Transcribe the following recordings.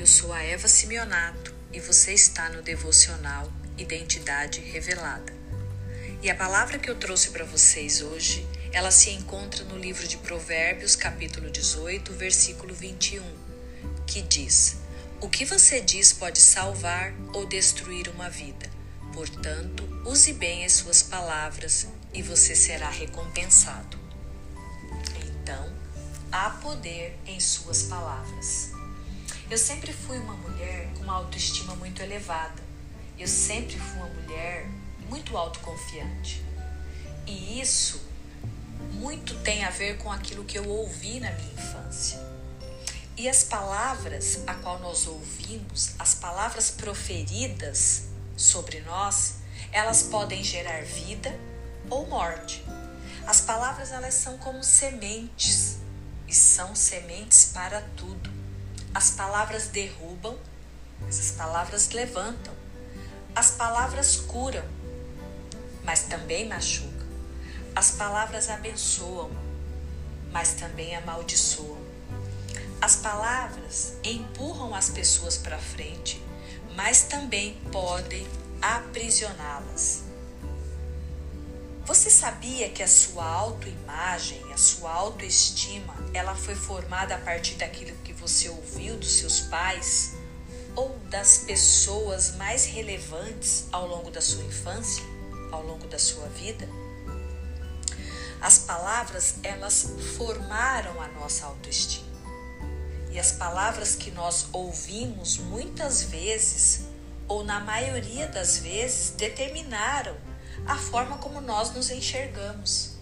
Eu sou a Eva Simeonato e você está no devocional Identidade Revelada. E a palavra que eu trouxe para vocês hoje, ela se encontra no livro de Provérbios, capítulo 18, versículo 21, que diz: O que você diz pode salvar ou destruir uma vida. Portanto, use bem as suas palavras e você será recompensado. Então, há poder em suas palavras. Eu sempre fui uma mulher com uma autoestima muito elevada. Eu sempre fui uma mulher muito autoconfiante. E isso muito tem a ver com aquilo que eu ouvi na minha infância. E as palavras a qual nós ouvimos, as palavras proferidas sobre nós, elas podem gerar vida ou morte. As palavras elas são como sementes e são sementes para tudo. As palavras derrubam, mas as palavras levantam. As palavras curam, mas também machucam. As palavras abençoam, mas também amaldiçoam. As palavras empurram as pessoas para frente, mas também podem aprisioná-las. Você sabia que a sua autoimagem, a sua autoestima, ela foi formada a partir daquilo que você ouviu dos seus pais ou das pessoas mais relevantes ao longo da sua infância, ao longo da sua vida? As palavras, elas formaram a nossa autoestima. E as palavras que nós ouvimos muitas vezes, ou na maioria das vezes, determinaram a forma como nós nos enxergamos.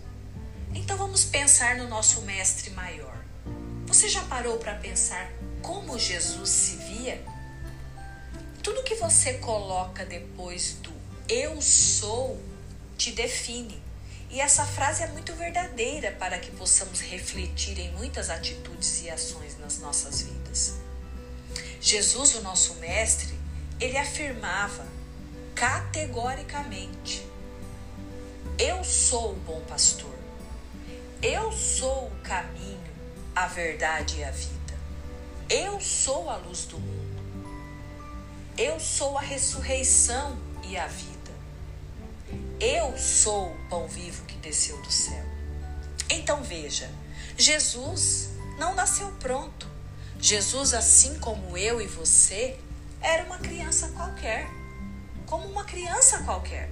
Então vamos pensar no nosso mestre maior. Você já parou para pensar como Jesus se via? Tudo que você coloca depois do eu sou te define. E essa frase é muito verdadeira para que possamos refletir em muitas atitudes e ações nas nossas vidas. Jesus, o nosso mestre, ele afirmava categoricamente eu sou o bom pastor. Eu sou o caminho, a verdade e a vida. Eu sou a luz do mundo. Eu sou a ressurreição e a vida. Eu sou o pão vivo que desceu do céu. Então veja, Jesus não nasceu pronto. Jesus, assim como eu e você, era uma criança qualquer. Como uma criança qualquer.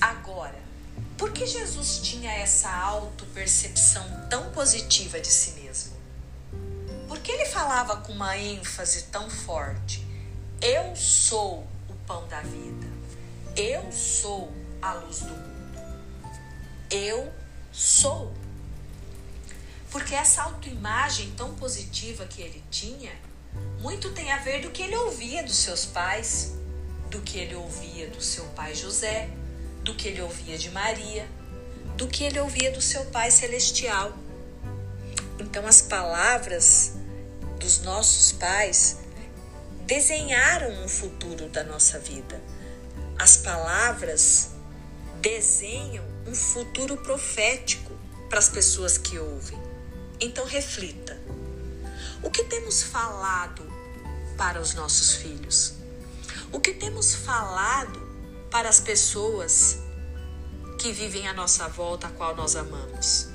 Agora, por que Jesus tinha essa autopercepção tão positiva de si mesmo? Por que ele falava com uma ênfase tão forte? Eu sou o pão da vida. Eu sou a luz do mundo. Eu sou. Porque essa autoimagem tão positiva que ele tinha, muito tem a ver do que ele ouvia dos seus pais, do que ele ouvia do seu pai José, do que ele ouvia de Maria, do que ele ouvia do seu Pai Celestial. Então, as palavras dos nossos pais desenharam um futuro da nossa vida. As palavras desenham um futuro profético para as pessoas que ouvem. Então, reflita: o que temos falado para os nossos filhos? O que temos falado para as pessoas que vivem à nossa volta, a qual nós amamos.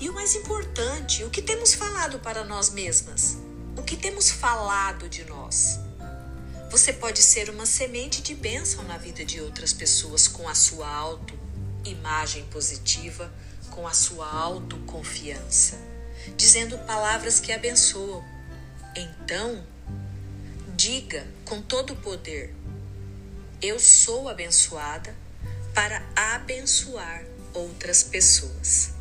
E o mais importante, o que temos falado para nós mesmas? O que temos falado de nós? Você pode ser uma semente de bênção na vida de outras pessoas com a sua autoimagem positiva, com a sua autoconfiança, dizendo palavras que abençoam. Então, diga com todo o poder: eu sou abençoada para abençoar outras pessoas.